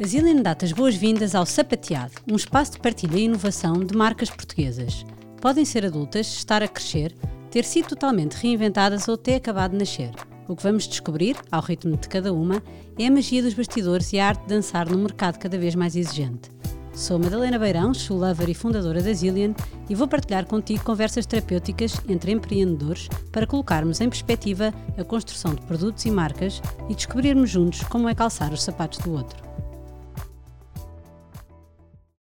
A Zillian dá as boas-vindas ao Sapateado, um espaço de partilha e inovação de marcas portuguesas. Podem ser adultas, estar a crescer, ter sido totalmente reinventadas ou ter acabado de nascer. O que vamos descobrir, ao ritmo de cada uma, é a magia dos bastidores e a arte de dançar num mercado cada vez mais exigente. Sou Madalena Beirão, shoe lover e fundadora da Zillion e vou partilhar contigo conversas terapêuticas entre empreendedores para colocarmos em perspectiva a construção de produtos e marcas e descobrirmos juntos como é calçar os sapatos do outro.